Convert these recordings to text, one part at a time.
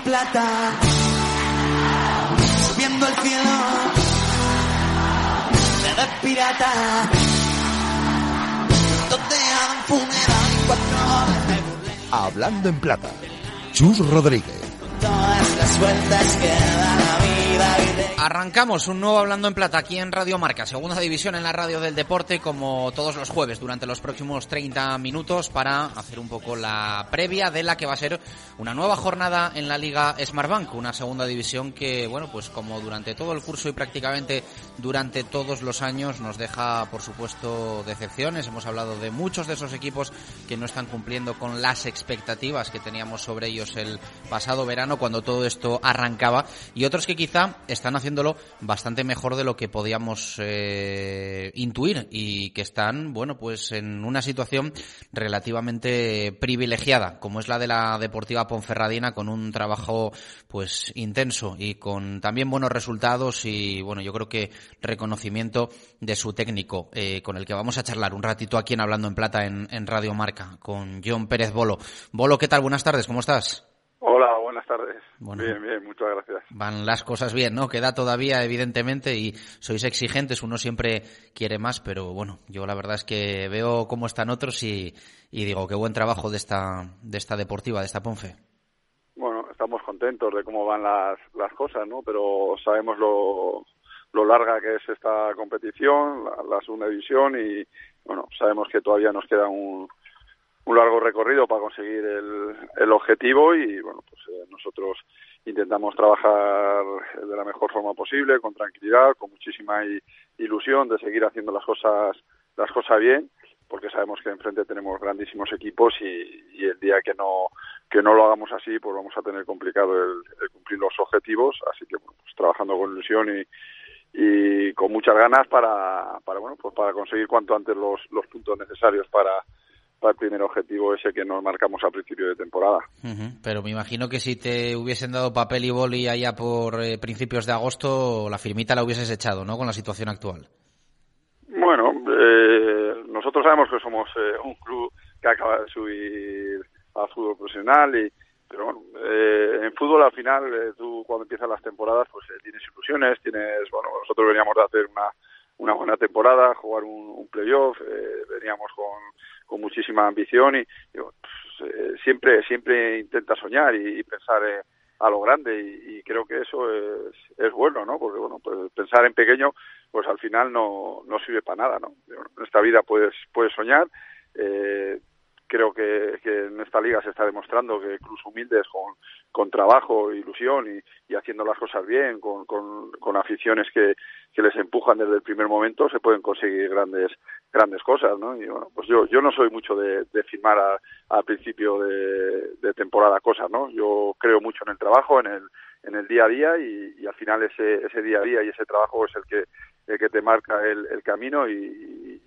En plata, subiendo al cielo, de pirata, donde han funeral y cuatro horas burlé. Hablando en plata. Chus Rodríguez. Todas las vueltas que da la vida de Arrancamos un nuevo Hablando en Plata aquí en Radio Marca, segunda división en la radio del deporte, como todos los jueves durante los próximos 30 minutos para hacer un poco la previa de la que va a ser una nueva jornada en la Liga Smartbank, una segunda división que, bueno, pues como durante todo el curso y prácticamente durante todos los años nos deja, por supuesto, decepciones. Hemos hablado de muchos de esos equipos que no están cumpliendo con las expectativas que teníamos sobre ellos el pasado verano cuando todo esto arrancaba y otros que quizá están haciéndolo bastante mejor de lo que podíamos eh, intuir y que están, bueno, pues en una situación relativamente privilegiada, como es la de la Deportiva Ponferradina, con un trabajo pues intenso y con también buenos resultados y bueno, yo creo que reconocimiento de su técnico, eh, con el que vamos a charlar un ratito aquí en Hablando en Plata en, en Radio Marca, con John Pérez Bolo. Bolo, ¿qué tal? Buenas tardes, ¿cómo estás? Buenas tardes. Bueno. Bien, bien, muchas gracias. Van las cosas bien, ¿no? Queda todavía, evidentemente, y sois exigentes, uno siempre quiere más, pero bueno, yo la verdad es que veo cómo están otros y, y digo, qué buen trabajo de esta, de esta deportiva, de esta Ponfe. Bueno, estamos contentos de cómo van las, las cosas, ¿no? Pero sabemos lo, lo larga que es esta competición, la, la segunda división, y bueno, sabemos que todavía nos queda un, un largo recorrido para conseguir el, objetivo y bueno, pues eh, nosotros intentamos trabajar de la mejor forma posible, con tranquilidad, con muchísima ilusión de seguir haciendo las cosas las cosas bien, porque sabemos que enfrente tenemos grandísimos equipos y, el día que no que no lo hagamos así, pues vamos a tener complicado el, cumplir los objetivos, así que bueno, pues trabajando con ilusión y y con muchas ganas para, para bueno pues para conseguir cuanto antes los puntos necesarios para, para el primer objetivo ese que nos marcamos a principio de temporada. Ujú, Pero me imagino que si te hubiesen dado papel y boli allá por eh, principios de agosto, la firmita la hubieses echado, ¿no? Con la situación actual. Bueno, eh, nosotros sabemos que somos eh, un club que acaba de subir al fútbol profesional y pero bueno, eh, en fútbol al final eh, tú cuando empiezan las temporadas pues eh, tienes ilusiones, tienes, bueno, nosotros veníamos de hacer una, una buena temporada, jugar un, un playoff, eh, veníamos con, con muchísima ambición y, y, pues, eh, siempre siempre intenta soñar y, y pensar eh, a lo grande y, y creo que eso es, es bueno, ¿no? Porque bueno, pues pensar en pequeño pues al final no, no sirve para nada, ¿no? En esta vida puedes puedes soñar, eh, creo que, que en esta liga se está demostrando que clubes humildes con, con trabajo, ilusión y, y haciendo las cosas bien, con, con, con aficiones que, que les empujan desde el primer momento, se pueden conseguir grandes grandes cosas, ¿no? Y bueno, pues yo yo no soy mucho de, de firmar a- al principio de, de temporada cosas, ¿no? Yo creo mucho en el trabajo, en el en el día a día y, y al final ese ese día a día y ese trabajo es el que el que te marca el, el camino y, y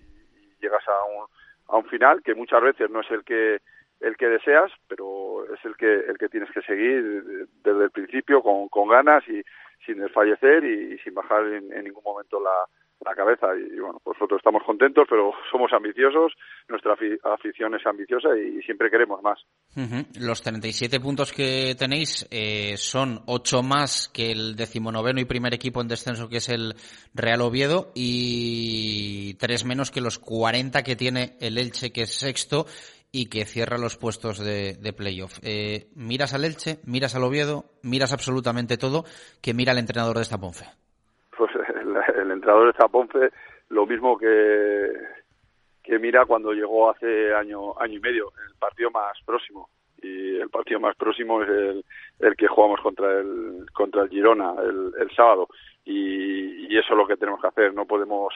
llegas a un a un final que muchas veces no es el que el que deseas, pero es el que el que tienes que seguir desde el principio con, con ganas y sin desfallecer y, sin bajar en, en ningún momento la, la cabeza. Y, bueno, nosotros estamos contentos, pero somos ambiciosos, nuestra afi- afición es ambiciosa y, siempre queremos más. Ujú. Los 37 puntos que tenéis eh, son 8 más que el decimonoveno y primer equipo en descenso que es el Real Oviedo y 3 menos que los 40 que tiene el Elche que es sexto y que cierra los puestos de, playoff. Eh, miras al Elche, miras al Oviedo, miras absolutamente todo que mira el entrenador de esta Ponfe. Pues el, entrenador de Zaponce, lo mismo que, que mira cuando llegó hace año, año y medio, el partido más próximo. Y el partido más próximo es el, el que jugamos contra el, contra el Girona el, sábado. Y eso es lo que tenemos que hacer. No podemos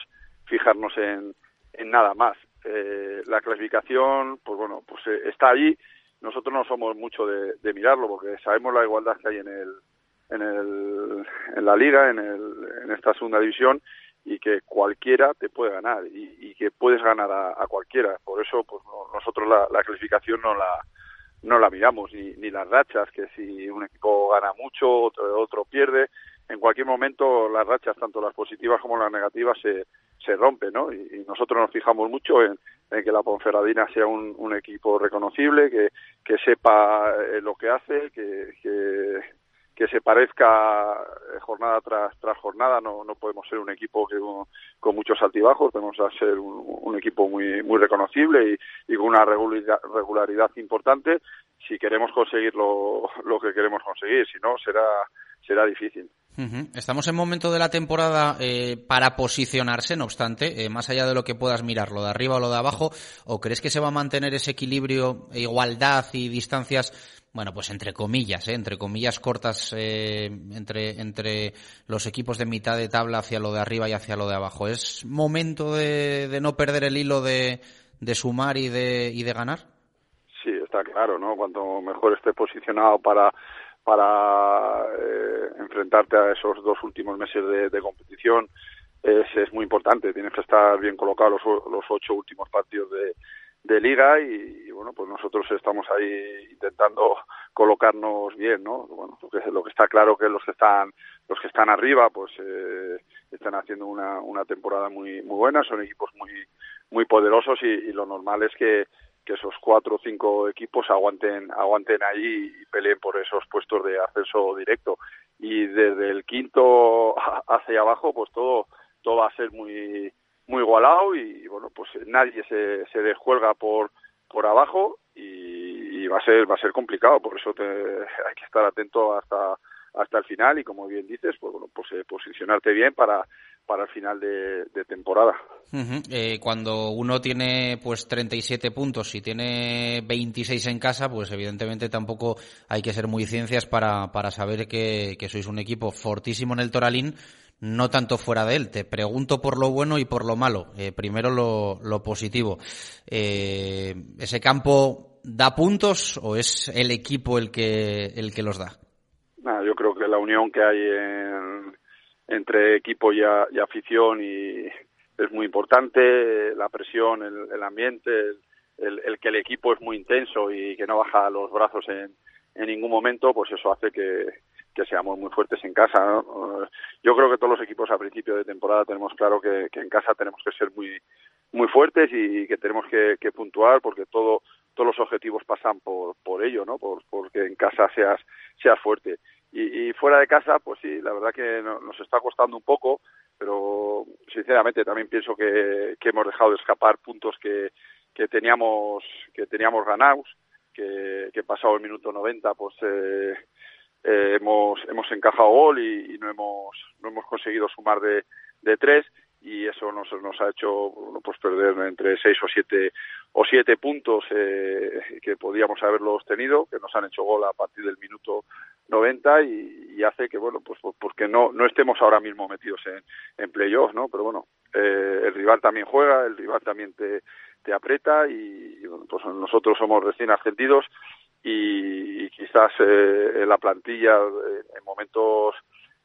fijarnos en, en nada más. Eh, la clasificación, pues bueno, pues eh, está allí nosotros no somos mucho de, mirarlo porque sabemos la igualdad que hay en el en, el, en la liga, en, el, en esta segunda división y que cualquiera te puede ganar y, y que puedes ganar a, a, cualquiera. Por eso, pues nosotros la, la, clasificación no la no la miramos ni, ni las rachas, que si un equipo gana mucho, otro, otro pierde. En cualquier momento las rachas, tanto las positivas como las negativas, se, se rompen, ¿no? Y, nosotros nos fijamos mucho en, en que la Ponferradina sea un, un equipo reconocible, que, que sepa eh, lo que hace, que, que, que se parezca eh, jornada tras, tras jornada. No, no podemos ser un equipo que, con muchos altibajos, tenemos que ser un, un equipo muy, muy reconocible y, y, con una regularidad importante si queremos conseguir lo, lo que queremos conseguir. Si no, será, será difícil. Estamos en momento de la temporada eh, para posicionarse, no obstante, eh, más allá de lo que puedas mirar, lo de arriba o lo de abajo, ¿o crees que se va a mantener ese equilibrio, igualdad y distancias bueno, pues entre comillas, ¿eh? entre comillas cortas eh, entre, entre los equipos de mitad de tabla hacia lo de arriba y hacia lo de abajo. ¿Es momento de, de no perder el hilo de, de sumar y de, y de ganar? Sí, está claro, ¿no? Cuanto mejor esté posicionado para para eh, enfrentarte a esos dos últimos meses de, de competición. Es, es, muy importante. Tienes que estar bien colocado los, los ocho últimos partidos de, de liga y, bueno pues nosotros estamos ahí intentando colocarnos bien no bueno lo que, lo que está claro que los que están los que están arriba pues eh, están haciendo una, una temporada muy muy buena. Son equipos muy muy poderosos y lo normal es que que esos cuatro o cinco equipos aguanten aguanten ahí y peleen por esos puestos de ascenso directo. Y desde el quinto hacia abajo pues todo todo va a ser muy muy igualado y, bueno pues nadie se, se descuelga por por abajo y, y, va a ser va a ser complicado. Por eso te, hay que estar atento hasta hasta el final y como bien dices pues bueno pues eh, posicionarte bien para para el final de, de temporada. Uh -huh. eh, cuando uno tiene pues 37 puntos y tiene 26 en casa, pues evidentemente tampoco hay que ser muy ciencias para, para saber que, que sois un equipo fortísimo en el Toralín, no tanto fuera de él. Te pregunto por lo bueno y por lo malo. Eh, primero lo, lo positivo. Eh, ¿Ese campo da puntos o es el equipo el que, el que los da? Nah, yo creo que la unión que hay en, entre equipo y, a, afición y es muy importante, la presión, el, el ambiente, el, el, que el equipo es muy intenso y que no baja los brazos en, en ningún momento, pues eso hace que, que seamos muy fuertes en casa. ¿no? Yo creo que todos los equipos a principio de temporada tenemos claro que, que en casa tenemos que ser muy muy fuertes y que tenemos que, que puntuar porque todo todos los objetivos pasan por por ello, ¿no? Por porque en casa seas seas fuerte. Y, y fuera de casa, pues sí, la verdad que no, nos está costando un poco, pero sinceramente también pienso que, que hemos dejado de escapar puntos que, que teníamos que teníamos ganados, que, que pasado el minuto 90, pues eh, eh, hemos hemos encajado gol y, y, no hemos no hemos conseguido sumar de, de tres y eso nos, nos ha hecho pues perder entre seis o siete o siete puntos eh, que podíamos haberlos tenido que nos han hecho gol a partir del minuto 90 y, hace que bueno pues porque no no estemos ahora mismo metidos en, en playoffs no pero bueno eh, el rival también juega el rival también te te aprieta y, pues nosotros somos recién ascendidos y, y quizás eh, la plantilla en momentos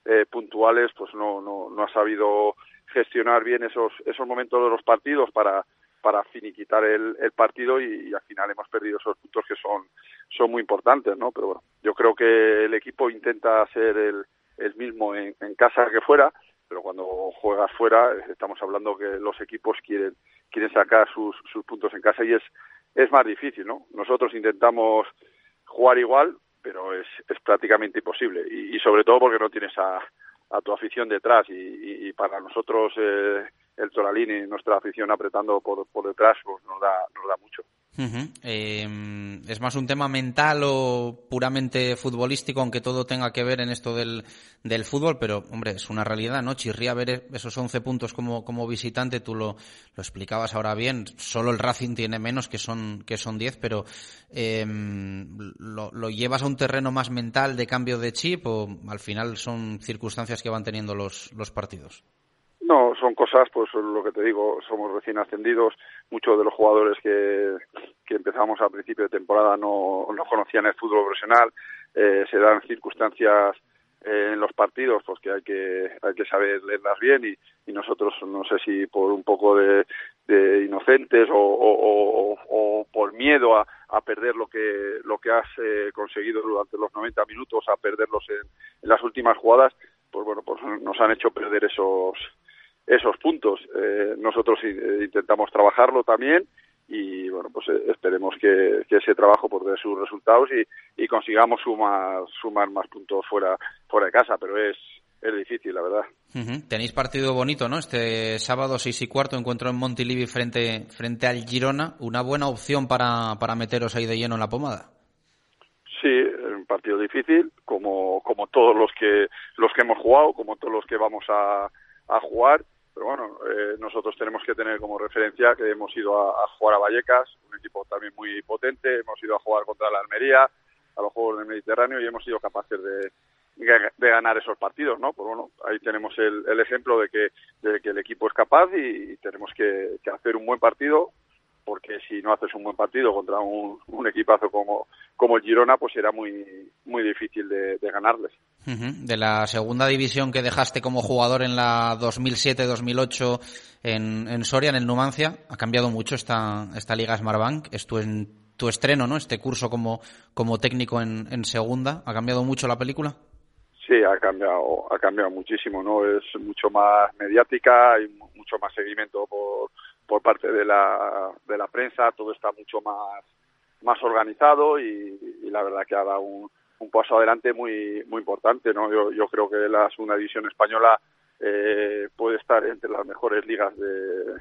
eh, puntuales pues no, no, no ha sabido gestionar bien esos, esos momentos de los partidos para, para finiquitar el, el partido y, al final hemos perdido esos puntos que son, son muy importantes, ¿no? Pero bueno, yo creo que el equipo intenta ser el, el mismo en, en casa que fuera, pero cuando juegas fuera estamos hablando que los equipos quieren, quieren sacar sus, sus puntos en casa y es, es más difícil, ¿no? Nosotros intentamos jugar igual, pero es, es prácticamente imposible y, y sobre todo porque no tienes a, a tu afición detrás y, y, y para nosotros eh, el Toralín y nuestra afición apretando por, por detrás pues nos da nos da mucho. Eh, ¿Es más un tema mental o puramente futbolístico, aunque todo tenga que ver en esto del, del fútbol? Pero, hombre, es una realidad, ¿no? Chirría ver esos 11 puntos como, como visitante, tú lo, lo explicabas ahora bien, solo el Racing tiene menos, que son, que son 10, pero eh, lo, ¿lo llevas a un terreno más mental de cambio de chip o al final son circunstancias que van teniendo los, los partidos? Son cosas, pues lo que te digo, somos recién ascendidos, muchos de los jugadores que, que empezamos a principio de temporada no, no conocían el fútbol profesional, eh, se dan circunstancias eh, en los partidos pues que hay que hay que saber leerlas bien. Y, y nosotros no sé si por un poco de, de inocentes o, o, o, por miedo a, a, perder lo que lo que has eh, conseguido durante los 90 minutos a perderlos en, en, las últimas jugadas pues bueno pues nos han hecho perder esos esos puntos. Eh, nosotros intentamos trabajarlo también y bueno pues eh, esperemos que, que ese trabajo pues dé sus resultados y, y, consigamos sumar sumar más puntos fuera fuera de casa pero es es difícil la verdad. Uh -huh. tenéis partido bonito no este sábado seis y cuarto encuentro en Montilivi frente frente al Girona. Una buena opción para para meteros ahí de lleno en la pomada. Sí un partido difícil como como todos los que los que hemos jugado como todos los que vamos a a jugar pero bueno, eh, nosotros tenemos que tener como referencia que hemos ido a, a, jugar a Vallecas, un equipo también muy potente, hemos ido a jugar contra la Almería, a los Juegos del Mediterráneo y hemos sido capaces de, de ganar esos partidos, ¿no? Pues bueno, ahí tenemos el, el ejemplo de que, de que el equipo es capaz y, tenemos que, hacer un buen partido porque si no haces un buen partido contra un, equipazo como, el Girona, pues será muy, muy difícil de ganarles. De la segunda división que dejaste como jugador en la 2007-2008 en, en Soria, en el Numancia, ha cambiado mucho esta, esta Liga Smartbank. Es tu, en, tu estreno, ¿no? Este curso como, como técnico en, en segunda. ¿Ha cambiado mucho la película? Sí, ha cambiado, ha cambiado muchísimo, ¿no? Es mucho más mediática, hay mucho más seguimiento por, por parte de la, de la prensa, todo está mucho más, más organizado y, y la verdad que ha dado un, un, paso adelante muy, muy importante. ¿no? Yo, yo creo que la segunda división española eh, puede estar entre las mejores ligas de,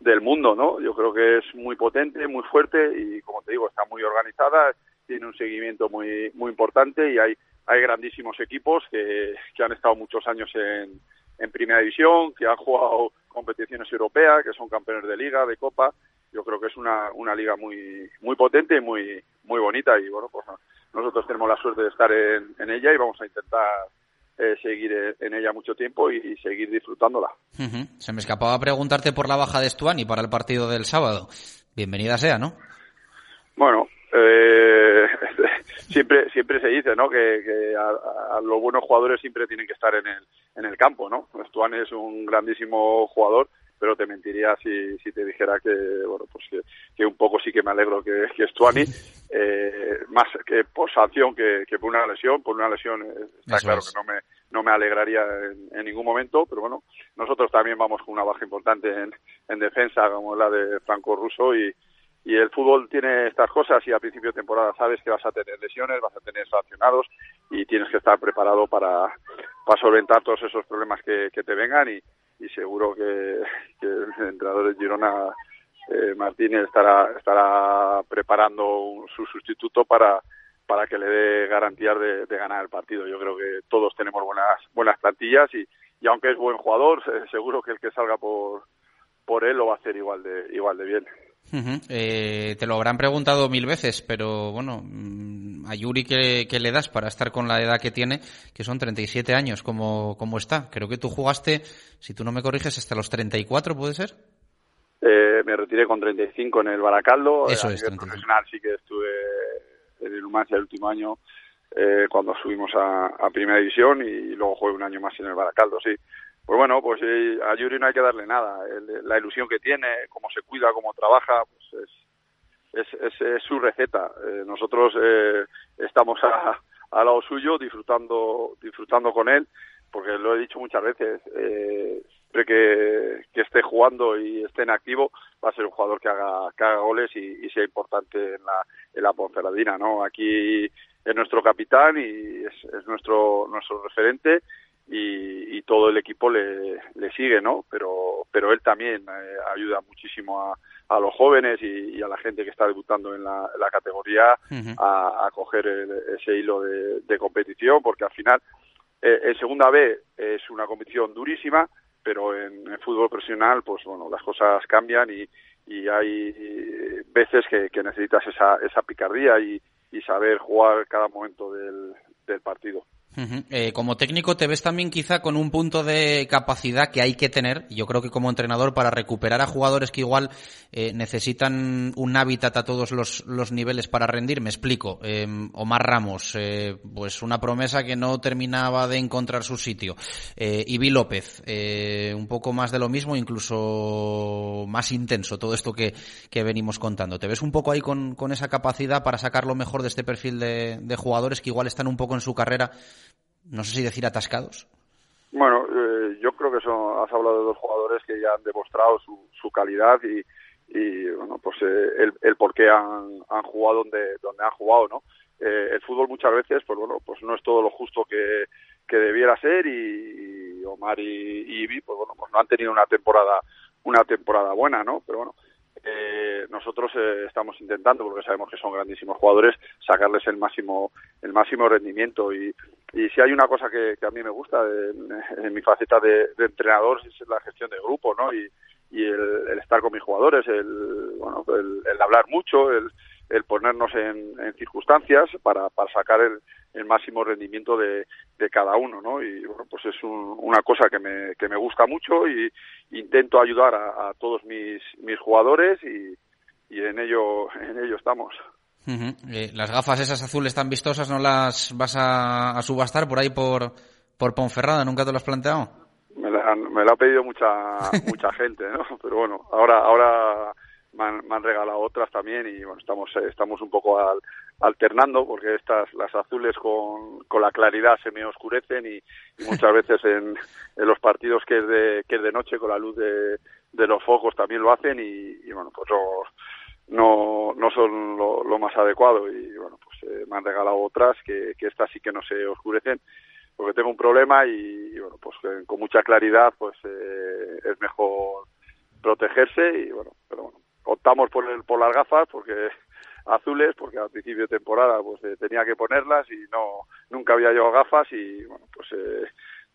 del mundo. ¿no? Yo creo que es muy potente, muy fuerte y, como te digo, está muy organizada, tiene un seguimiento muy, muy importante y hay, hay grandísimos equipos que, que han estado muchos años en, en primera división, que han jugado competiciones europeas, que son campeones de liga, de copa. Yo creo que es una, una liga muy muy potente y muy muy bonita y bueno, pues nosotros tenemos la suerte de estar en, en ella y vamos a intentar eh, seguir en ella mucho tiempo y, y seguir disfrutándola. Uh -huh. Se me escapaba preguntarte por la baja de Stuani para el partido del sábado. Bienvenida sea, ¿no? Bueno, eh, siempre siempre se dice no que, que a, a, los buenos jugadores siempre tienen que estar en el en el campo no Stuani es un grandísimo jugador pero te mentiría si, si te dijera que bueno pues que, que un poco sí que me alegro que, que Stuani eh, más que por sanción que, que por una lesión por una lesión eh, está Eso claro es. que no me no me alegraría en, en, ningún momento pero bueno nosotros también vamos con una baja importante en, en defensa como la de Franco Russo y y el fútbol tiene estas cosas y a principio de temporada sabes que vas a tener lesiones, vas a tener sancionados y tienes que estar preparado para, para solventar todos esos problemas que, que te vengan y, y seguro que, el entrenador de Girona, eh, Martínez, estará, estará preparando un, su sustituto para, para que le dé garantías de, de, ganar el partido. Yo creo que todos tenemos buenas, buenas plantillas y, y aunque es buen jugador, seguro que el que salga por, por él lo va a hacer igual de, igual de bien. Uh -huh. eh, te lo habrán preguntado mil veces, pero bueno, a Yuri ¿qué, ¿qué, le das para estar con la edad que tiene, que son 37 años, como, como está? Creo que tú jugaste, si tú no me corriges, hasta los 34, ¿puede ser? Eh, me retiré con 35 en el Baracaldo. Eso a es, profesional sí que estuve en el Numancia el último año eh, cuando subimos a, a Primera División y luego jugué un año más en el Baracaldo, sí pues bueno, pues eh, a Yuri no hay que darle nada. La ilusión que tiene, cómo se cuida, cómo trabaja, pues es, es, es, su receta. Eh, nosotros eh, estamos a, al lado suyo, disfrutando, disfrutando con él, porque lo he dicho muchas veces, eh, siempre que, que esté jugando y esté en activo, va a ser un jugador que haga, que haga goles y, y sea importante en la, en la Ponferradina, ¿no? Aquí es nuestro capitán y es, es nuestro, nuestro referente y, y, todo el equipo le, le, sigue, ¿no? Pero, pero él también eh, ayuda muchísimo a, a los jóvenes y, y, a la gente que está debutando en la, la categoría uh -huh. a, a, coger el, ese hilo de, de, competición, porque al final eh, en segunda B es una competición durísima, pero en, en, fútbol profesional, pues bueno, las cosas cambian y, y hay veces que, que necesitas esa, esa picardía y, y saber jugar cada momento del, del partido. Eh, como técnico te ves también quizá con un punto de capacidad que hay que tener, yo creo que como entrenador para recuperar a jugadores que igual eh, necesitan un hábitat a todos los, niveles para rendir, me explico. Em, Omar Ramos, eh, pues una promesa que no terminaba de encontrar su sitio. Ibi López, un poco más de lo mismo, incluso más intenso todo esto que, venimos contando. ¿Te ves un poco ahí con, esa capacidad para sacar lo mejor de este perfil de, de jugadores que igual están un poco en su carrera no sé si decir atascados. Bueno, eh, yo creo que son, has hablado de dos jugadores que ya han demostrado su, su calidad y, y bueno, pues eh, el, por qué han, han jugado donde, donde han jugado, ¿no? Eh, el fútbol muchas veces, pues bueno, pues no es todo lo justo que, que debiera ser y, Omar y, y Ibi, pues bueno, pues no han tenido una temporada, una temporada buena, ¿no? Pero bueno, eh, nosotros eh, estamos intentando, porque sabemos que son grandísimos jugadores, sacarles el máximo, el máximo rendimiento. Y, y si hay una cosa que, a mí me gusta en, mi faceta de, entrenador es la gestión de grupo, ¿no? Y, el, estar con mis jugadores, el, bueno, el hablar mucho, el, el ponernos en, circunstancias para, para sacar el, el, máximo rendimiento de, de, cada uno, ¿no? Y bueno, pues es una cosa que me, que me gusta mucho y intento ayudar a, todos mis, mis jugadores y, y en ello, en ello estamos. Eh, las gafas esas azules tan vistosas no las vas a, subastar por ahí por, por Ponferrada, ¿nunca te lo has planteado? Me la, me la ha pedido mucha mucha gente, ¿no? Pero bueno, ahora ahora me han, regalado otras también y bueno, estamos, eh, estamos un poco alternando porque estas, las azules con, con la claridad se me oscurecen y, muchas veces en, en, los partidos que es, de, que es de noche con la luz de, de los focos también lo hacen y, bueno, pues no, no son lo, más adecuado y bueno, pues eh, me han regalado otras que, que estas sí que no se oscurecen porque tengo un problema y, bueno, pues eh, con mucha claridad pues es mejor protegerse y bueno, pero bueno, optamos por, el, por las gafas porque azules porque al principio de temporada pues eh, tenía que ponerlas y no nunca había llevado gafas y bueno pues eh,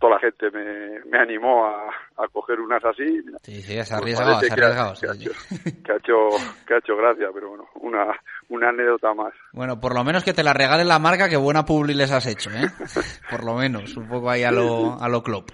toda la gente me, me animó a, a, coger unas así sí sí has arriesgado, has arriesgado que, ha, hecho, que, ha hecho, gracia pero bueno una una anécdota más bueno por lo menos que te la regale la marca que buena publi les has hecho eh por lo menos un poco ahí a lo a lo club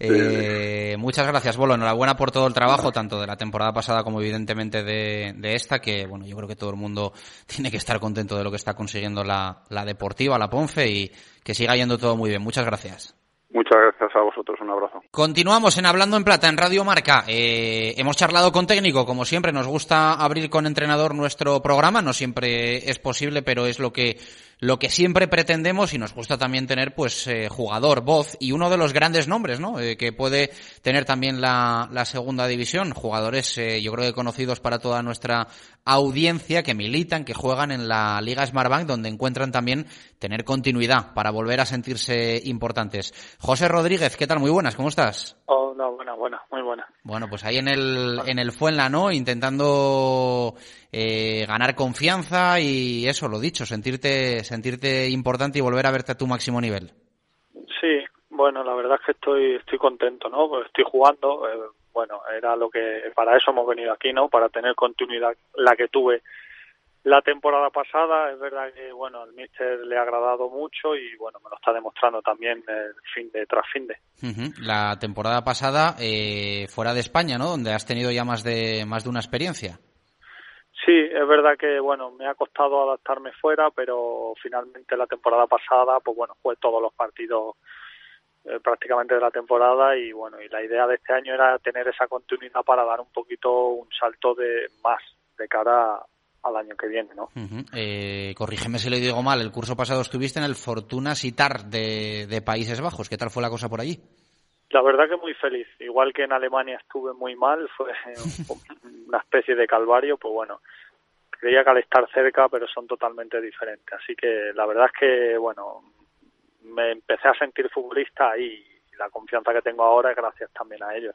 eh, muchas gracias, Bolo. Enhorabuena por todo el trabajo, tanto de la temporada pasada como evidentemente de, esta, que bueno, yo creo que todo el mundo tiene que estar contento de lo que está consiguiendo la, la Deportiva, la Ponce, y que siga yendo todo muy bien. Muchas gracias. Muchas gracias a vosotros, un abrazo. Continuamos en Hablando en Plata, en Radio Marca. Eh, hemos charlado con técnico, como siempre, nos gusta abrir con entrenador nuestro programa, no siempre es posible, pero es lo que lo que siempre pretendemos y nos gusta también tener pues eh, jugador, voz y uno de los grandes nombres, ¿no? Eh, que puede tener también la, la segunda división, jugadores eh, yo creo que conocidos para toda nuestra audiencia que militan, que juegan en la Liga Smartbank donde encuentran también tener continuidad para volver a sentirse importantes. José Rodríguez, ¿qué tal? Muy buenas, ¿cómo estás? Buena, buena, muy buena. Bueno, pues ahí en el, en el Fuenla, ¿no? Intentando eh, ganar confianza y eso, lo dicho, sentirte, sentirte importante y volver a verte a tu máximo nivel. Sí, bueno, la verdad es que estoy, estoy contento, ¿no? Pues estoy jugando, eh, bueno, era lo que, para eso hemos venido aquí, ¿no? Para tener continuidad, la que tuve la temporada pasada. Es verdad que, bueno, al míster le ha agradado mucho y, bueno, me lo está demostrando también el fin de tras fin de. La temporada pasada eh, fuera de España, ¿no? Donde has tenido ya más de, más de una experiencia. Sí, es verdad que bueno, me ha costado adaptarme fuera, pero finalmente la temporada pasada, pues bueno, fue todos los partidos eh, prácticamente de la temporada y bueno, y la idea de este año era tener esa continuidad para dar un poquito un salto de más de cara al año que viene, ¿no? eh, corrígeme si lo digo mal, el curso pasado estuviste en el Fortuna Sitar de, de Países Bajos, ¿qué tal fue la cosa por allí? La verdad que muy feliz. Igual que en Alemania estuve muy mal, fue una especie de calvario, pues bueno, creía que al estar cerca, pero son totalmente diferentes. Así que la verdad es que, bueno, me empecé a sentir futbolista y la confianza que tengo ahora es gracias también a ellos.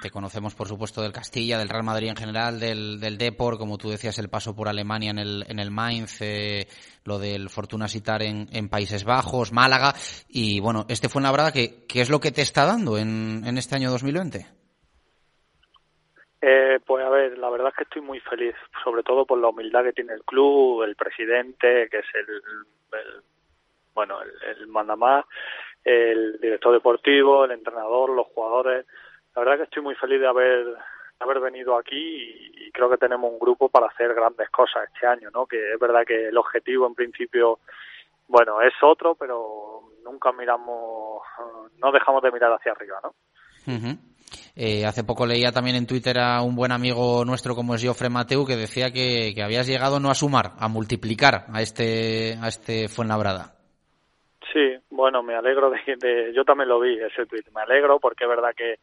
Te conocemos, por supuesto, del Castilla, del Real Madrid en general, del, del Depor, como tú decías, el paso por Alemania en el, en el Mainz, eh, lo del Fortuna Sitar en, en, Países Bajos, Málaga, y bueno, este fue una verdad que, ¿qué es lo que te está dando en, en este año 2020? Eh, pues a ver, la verdad es que estoy muy feliz, sobre todo por la humildad que tiene el club, el presidente, que es el, el bueno, el, el mandamás, el director deportivo, el entrenador, los jugadores. La verdad que estoy muy feliz de haber haber venido aquí y, creo que tenemos un grupo para hacer grandes cosas este año, ¿no? Que es verdad que el objetivo en principio, bueno, es otro, pero nunca miramos, no dejamos de mirar hacia arriba, ¿no? Uh eh, hace poco leía también en Twitter a un buen amigo nuestro como es Jofre Mateu que decía que, que habías llegado no a sumar, a multiplicar a este, a este Fuenlabrada. Bueno, me alegro de, yo también lo vi ese tweet, me alegro porque es verdad que,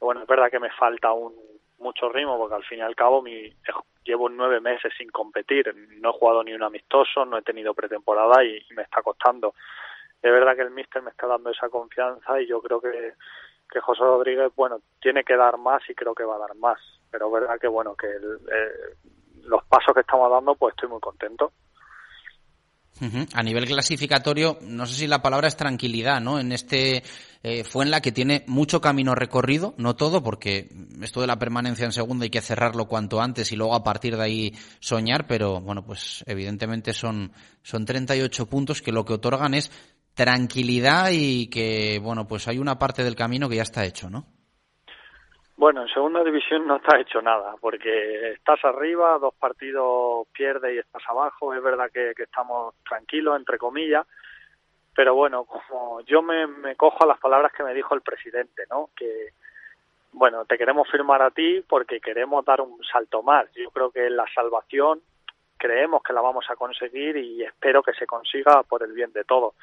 bueno, es verdad que me falta un mucho ritmo porque al fin y al cabo mi, llevo nueve meses sin competir, no he jugado ni un amistoso, no he tenido pretemporada y, me está costando. Es verdad que el míster me está dando esa confianza y yo creo que, que José Rodríguez, bueno, tiene que dar más y creo que va a dar más. Pero es verdad que, bueno, que el, eh, los pasos que estamos dando, pues estoy muy contento. A nivel clasificatorio, no sé si la palabra es tranquilidad, ¿no? En este eh, fue en la que tiene mucho camino recorrido, no todo, porque esto de la permanencia en segunda hay que cerrarlo cuanto antes y luego a partir de ahí soñar, pero bueno, pues evidentemente son, son 38 puntos que lo que otorgan es tranquilidad y que, bueno, pues hay una parte del camino que ya está hecho, ¿no? Bueno, en segunda división no está hecho nada, porque estás arriba, dos partidos pierdes y estás abajo. Es verdad que, que estamos tranquilos, entre comillas, pero bueno, como yo me, me cojo a las palabras que me dijo el presidente, ¿no? Que, bueno, te queremos firmar a ti porque queremos dar un salto más. Yo creo que la salvación creemos que la vamos a conseguir y espero que se consiga por el bien de todos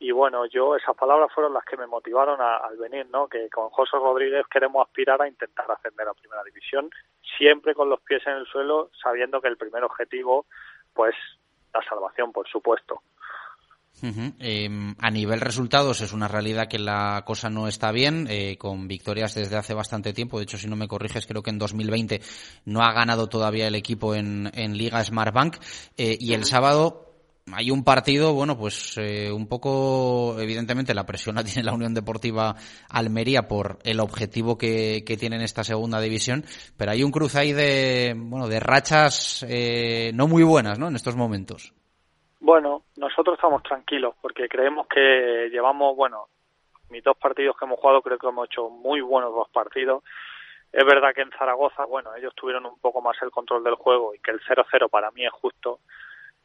y bueno, yo esas palabras fueron las que me motivaron a, al venir, ¿no? Que con José Rodríguez queremos aspirar a intentar ascender a Primera División, siempre con los pies en el suelo, sabiendo que el primer objetivo, pues, la salvación, por supuesto. Uh -huh. eh, a nivel resultados es una realidad que la cosa no está bien, eh, con victorias desde hace bastante tiempo. De hecho, si no me corriges, creo que en 2020 no ha ganado todavía el equipo en, en Liga Smartbank. Eh, y el sábado hay un partido, bueno, pues eh, un poco, evidentemente, la presión la tiene la Unión Deportiva Almería por el objetivo que, que tiene en esta segunda división, pero hay un cruce ahí de, bueno, de rachas eh, no muy buenas, ¿no? En estos momentos. Bueno, nosotros estamos tranquilos porque creemos que llevamos, bueno, mis dos partidos que hemos jugado creo que hemos hecho muy buenos dos partidos. Es verdad que en Zaragoza, bueno, ellos tuvieron un poco más el control del juego y que el 0-0 para mí es justo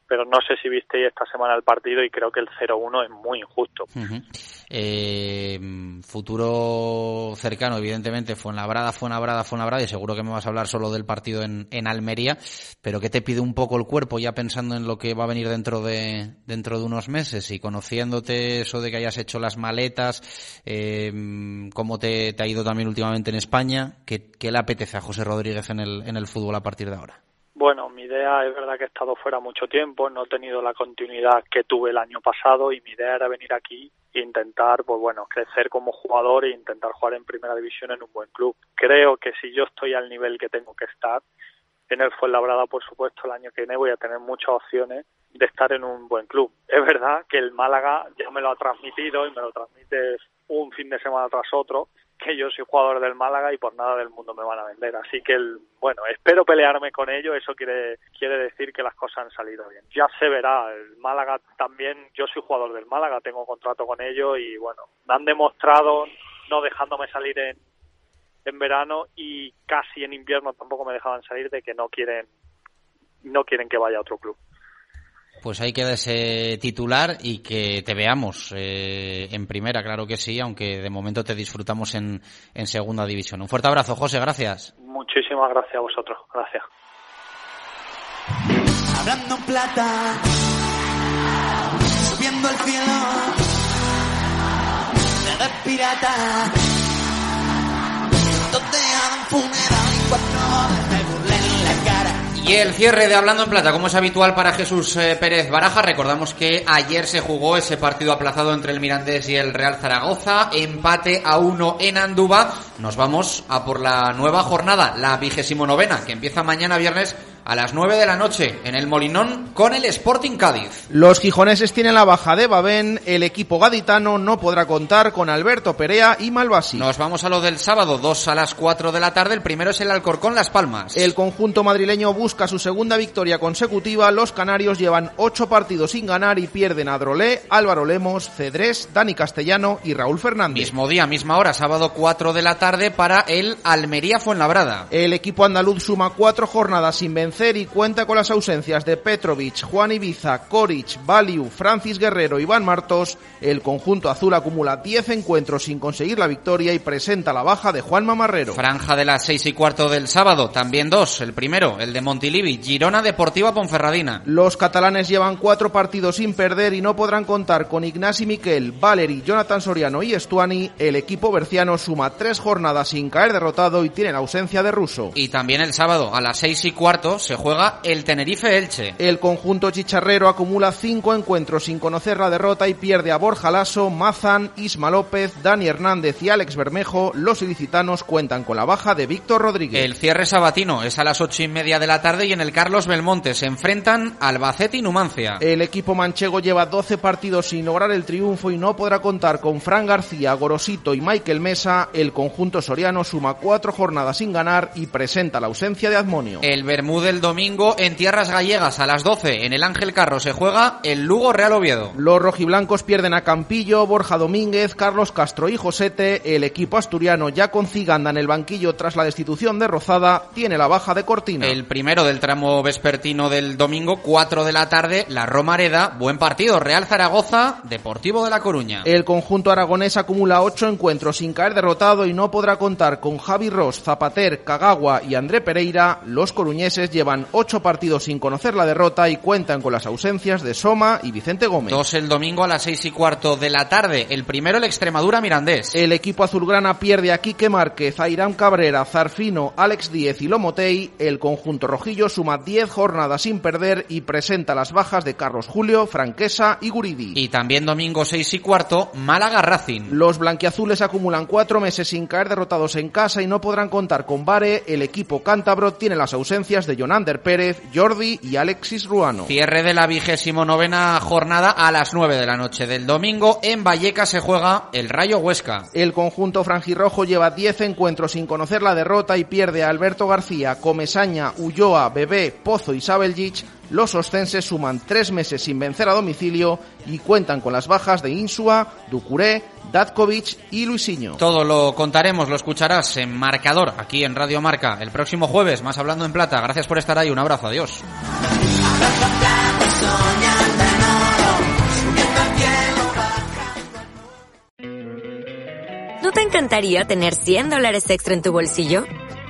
pero no sé si visteis esta semana el partido y creo que el 0-1 es muy injusto. Uh -huh. eh, futuro cercano, evidentemente, fue en la brada, fue en la brada, fue en la brada, y seguro que me vas a hablar solo del partido en, en Almería, pero ¿qué te pide un poco el cuerpo ya pensando en lo que va a venir dentro de, dentro de unos meses y conociéndote eso de que hayas hecho las maletas, eh, cómo te, te, ha ido también últimamente en España, ¿qué, qué le apetece a José Rodríguez en el, en el fútbol a partir de ahora? Bueno, mi idea es verdad que he estado fuera mucho tiempo, no he tenido la continuidad que tuve el año pasado y mi idea era venir aquí e intentar, pues bueno, crecer como jugador e intentar jugar en primera división en un buen club. Creo que si yo estoy al nivel que tengo que estar, en el Fuenlabrada, por supuesto, el año que viene voy a tener muchas opciones de estar en un buen club. Es verdad que el Málaga ya me lo ha transmitido y me lo transmite un fin de semana tras otro, que yo soy jugador del Málaga y por nada del mundo me van a vender. Así que, el, bueno, espero pelearme con ello. Eso quiere, quiere decir que las cosas han salido bien. Ya se verá. El Málaga también, yo soy jugador del Málaga, tengo contrato con ellos y, bueno, me han demostrado no dejándome salir en, en verano y casi en invierno tampoco me dejaban salir de que no quieren, no quieren que vaya a otro club. Pues ahí queda ese titular y que te veamos eh, en primera, claro que sí, aunque de momento te disfrutamos en, en segunda división. Un fuerte abrazo, José, gracias. Muchísimas gracias a vosotros, gracias. Hablando plata, subiendo al cielo, nada pirata, donde hagan funeral y cuatro Y el cierre de Hablando en Plata, como es habitual para Jesús eh, Pérez Baraja, recordamos que ayer se jugó ese partido aplazado entre el Mirandés y el Real Zaragoza, empate a uno en Andúba. Nos vamos a por la nueva jornada, la vigésimo novena, que empieza mañana viernes a las 9 de la noche en el Molinón con el Sporting Cádiz. Los gijoneses tienen la baja de Babén, el equipo gaditano no podrá contar con Alberto Perea y Malvasi. Nos vamos a lo del sábado, 2 a las 4 de la tarde. El primero es el Alcorcón Las Palmas. El conjunto madrileño busca su segunda victoria consecutiva. Los canarios llevan ocho partidos sin ganar y pierden a Drolé, Álvaro Lemos, Cedrés, Dani Castellano y Raúl Fernández. Mismo día, misma hora, sábado 4 de la tarde para el Almería Fuenlabrada. El equipo andaluz suma cuatro jornadas sin vencer y cuenta con las ausencias de Petrovic, Juan Ibiza, Koric, Valiu, Francis Guerrero, Iván Martos. El conjunto azul acumula 10 encuentros sin conseguir la victoria y presenta la baja de Juan Mamarrero. Franja de las 6 y cuarto del sábado, también dos. El primero, el de Montilivi, Girona Deportiva Ponferradina. Los catalanes llevan cuatro partidos sin perder y no podrán contar con Ignasi Miquel, Valeri, Jonathan Soriano y Estuani. El equipo berciano suma tres jornadas sin caer derrotado y tiene la ausencia de Russo. Y también el sábado a las 6 y cuarto se juega el Tenerife Elche. El conjunto chicharrero acumula cinco encuentros sin conocer la derrota y pierde a Borja Lasso, Mazan, Isma López, Dani Hernández y Alex Bermejo. Los ilicitanos cuentan con la baja de Víctor Rodríguez. El cierre sabatino es a las ocho y media de la tarde y en el Carlos Belmonte se enfrentan Albacete y Numancia. El equipo manchego lleva 12 partidos sin lograr el triunfo y no podrá contar con Fran García, Gorosito y Michael Mesa. El conjunto soriano suma cuatro jornadas sin ganar y presenta la ausencia de Admonio. El Bermú del domingo en tierras gallegas a las 12 en el Ángel Carro se juega el Lugo Real Oviedo. Los rojiblancos pierden a Campillo, Borja Domínguez, Carlos Castro y Josete. El equipo asturiano ya con Ciganda en el banquillo tras la destitución de Rozada tiene la baja de Cortina. El primero del tramo vespertino del domingo, 4 de la tarde, la Romareda, buen partido, Real Zaragoza, Deportivo de La Coruña. El conjunto aragonés acumula ocho encuentros sin caer derrotado y no podrá contar con Javi Ross, Zapater, Cagagua y André Pereira. Los coruñeses llevan ocho partidos sin conocer la derrota y cuentan con las ausencias de Soma y Vicente Gómez. Dos el domingo a las seis y cuarto de la tarde. El primero el Extremadura Mirandés. El equipo azulgrana pierde a Quique Márquez, a Irán Cabrera, Zarfino, Alex Díez y Lomotei. El conjunto rojillo suma 10 jornadas sin perder y presenta las bajas de Carlos Julio, Franquesa y Guridi. Y también domingo seis y cuarto, Málaga Racing. Los blanquiazules acumulan cuatro meses sin caer derrotados en casa y no podrán contar con Vare. El equipo cántabro tiene las ausencias de Jonander Pérez, Jordi y Alexis Ruano. Cierre de la vigésimo novena jornada a las 9 de la noche del domingo. En Valleca se juega el Rayo Huesca. El conjunto franjirrojo lleva 10 encuentros sin conocer la derrota y pierde a Alberto García, Comesaña, Ulloa, Bebé, Pozo y Sabeljic. Los oscenses suman tres meses sin vencer a domicilio y cuentan con las bajas de Insua, Ducuré, Datkovic y Luisinho. Todo lo contaremos, lo escucharás en Marcador, aquí en Radio Marca, el próximo jueves, más hablando en plata. Gracias por estar ahí, un abrazo, adiós. ¿No te encantaría tener 100 dólares extra en tu bolsillo?